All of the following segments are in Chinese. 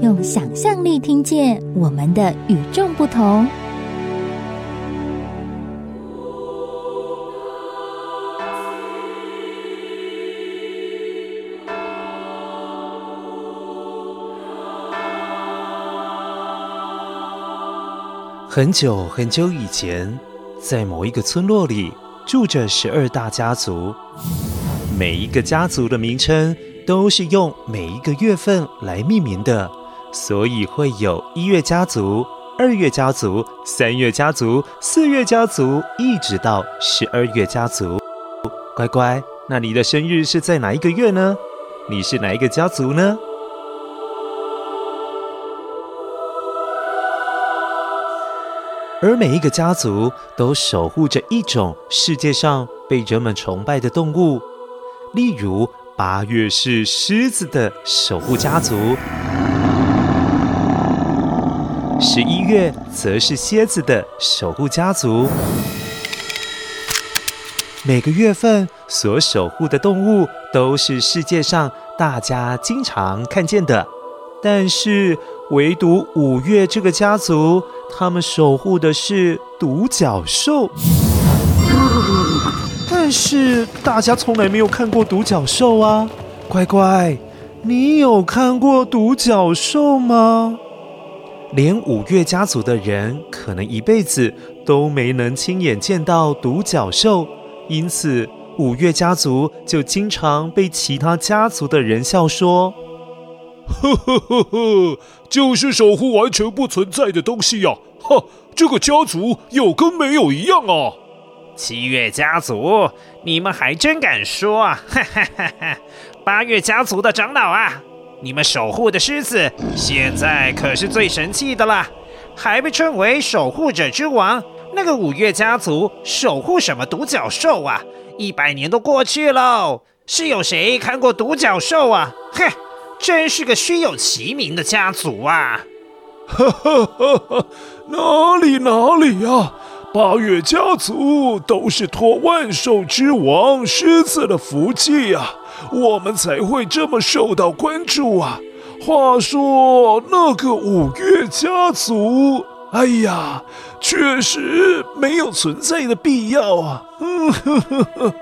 用想象力听见我们的与众不同。很久很久以前，在某一个村落里，住着十二大家族。每一个家族的名称都是用每一个月份来命名的，所以会有一月家族、二月家族、三月家族、四月家族，一直到十二月家族。乖乖，那你的生日是在哪一个月呢？你是哪一个家族呢？而每一个家族都守护着一种世界上被人们崇拜的动物。例如，八月是狮子的守护家族，十一月则是蝎子的守护家族。每个月份所守护的动物都是世界上大家经常看见的，但是唯独五月这个家族，他们守护的是独角兽。但是大家从来没有看过独角兽啊！乖乖，你有看过独角兽吗？连五岳家族的人可能一辈子都没能亲眼见到独角兽，因此五岳家族就经常被其他家族的人笑说：“呵呵呵呵，就是守护完全不存在的东西呀！哈，这个家族有跟没有一样啊！”七月家族，你们还真敢说啊！哈哈哈哈！八月家族的长老啊，你们守护的狮子现在可是最神气的啦，还被称为守护者之王。那个五月家族守护什么独角兽啊？一百年都过去喽，是有谁看过独角兽啊？哼，真是个虚有其名的家族啊！哈哈哈哈！哪里哪里呀、啊？八月家族都是托万兽之王狮子的福气呀，我们才会这么受到关注啊。话说那个五月家族，哎呀，确实没有存在的必要啊。嗯呵呵呵呵。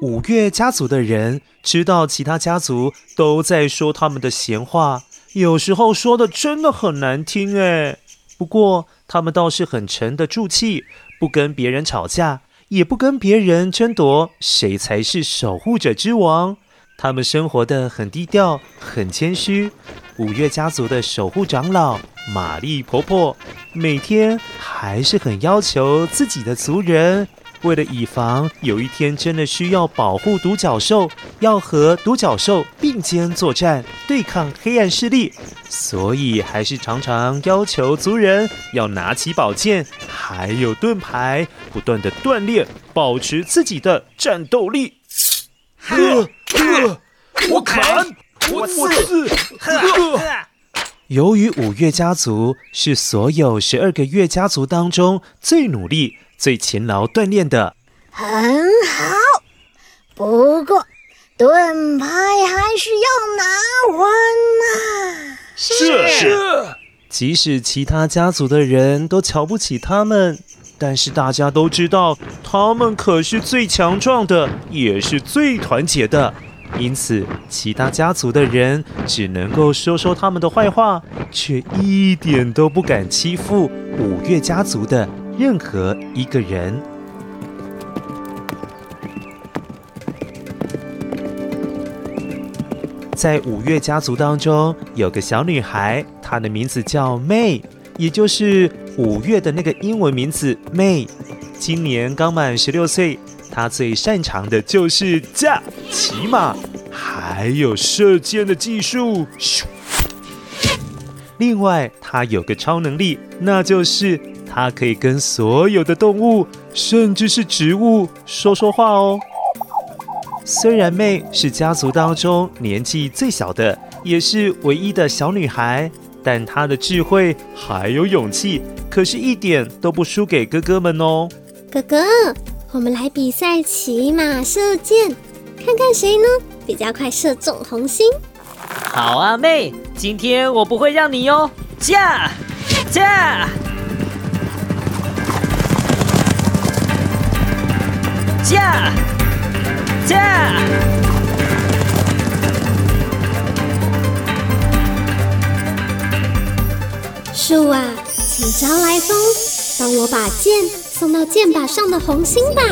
五月家族的人知道其他家族都在说他们的闲话，有时候说的真的很难听哎。不过，他们倒是很沉得住气，不跟别人吵架，也不跟别人争夺谁才是守护者之王。他们生活的很低调，很谦虚。五月家族的守护长老玛丽婆婆，每天还是很要求自己的族人。为了以防有一天真的需要保护独角兽，要和独角兽并肩作战，对抗黑暗势力，所以还是常常要求族人要拿起宝剑，还有盾牌，不断的锻炼，保持自己的战斗力。呵呵，我砍，我刺，呵。由于五岳家族是所有十二个月家族当中最努力。最勤劳锻炼的，很好。不过盾牌还是要拿稳呐。是是。即使其他家族的人都瞧不起他们，但是大家都知道，他们可是最强壮的，也是最团结的。因此，其他家族的人只能够说说他们的坏话，却一点都不敢欺负五岳家族的任何一个人。在五月家族当中，有个小女孩，她的名字叫 May，也就是五月的那个英文名字 May。今年刚满十六岁，她最擅长的就是驾、骑马，还有射箭的技术。另外，他有个超能力，那就是他可以跟所有的动物，甚至是植物说说话哦。虽然妹是家族当中年纪最小的，也是唯一的小女孩，但她的智慧还有勇气，可是一点都不输给哥哥们哦。哥哥，我们来比赛骑马射箭，看看谁呢比较快射中红心。好啊，妹，今天我不会让你哟！驾驾驾驾！树啊，请招来风，帮我把箭送到箭靶上的红心吧。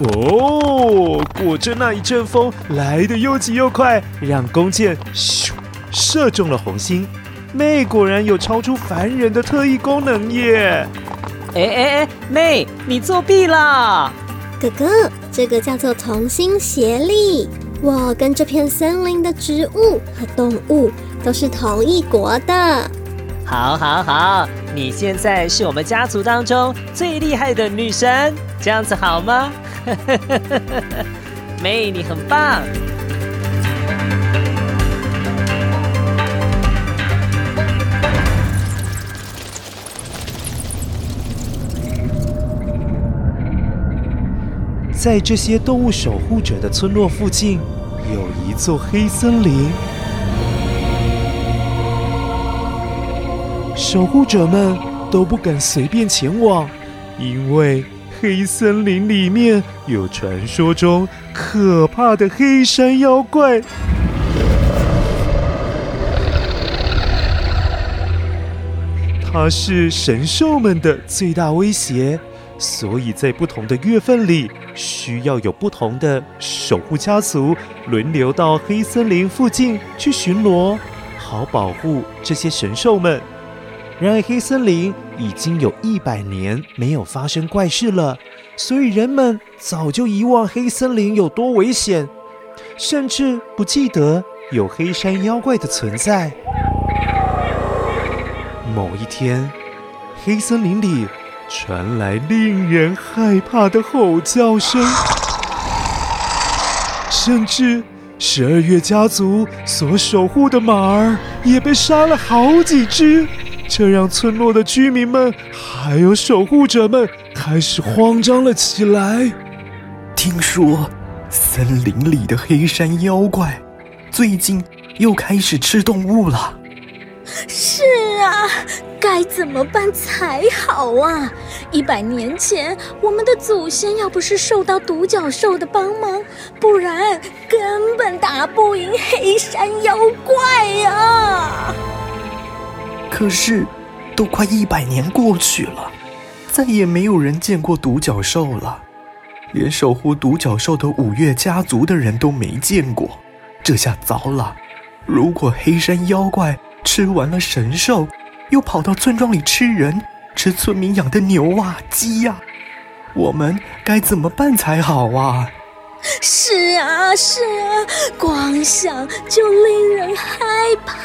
哦，果真那一阵风来得又急又快，让弓箭咻射中了红心。妹果然有超出凡人的特异功能耶！哎哎哎，妹，你作弊啦！哥哥，这个叫做同心协力。我跟这片森林的植物和动物都是同一国的。好，好，好，你现在是我们家族当中最厉害的女神，这样子好吗？妹，你很棒。在这些动物守护者的村落附近，有一座黑森林。守护者们都不敢随便前往，因为黑森林里面有传说中可怕的黑山妖怪。它是神兽们的最大威胁。所以在不同的月份里，需要有不同的守护家族轮流到黑森林附近去巡逻，好保护这些神兽们。然而，黑森林已经有一百年没有发生怪事了，所以人们早就遗忘黑森林有多危险，甚至不记得有黑山妖怪的存在。某一天，黑森林里。传来令人害怕的吼叫声，甚至十二月家族所守护的马儿也被杀了好几只，这让村落的居民们还有守护者们开始慌张了起来。听说森林里的黑山妖怪最近又开始吃动物了。该怎么办才好啊！一百年前，我们的祖先要不是受到独角兽的帮忙，不然根本打不赢黑山妖怪呀！可是，都快一百年过去了，再也没有人见过独角兽了，连守护独角兽的五岳家族的人都没见过。这下糟了！如果黑山妖怪吃完了神兽，又跑到村庄里吃人，吃村民养的牛啊、鸡呀、啊，我们该怎么办才好啊？是啊，是啊，光想就令人害怕。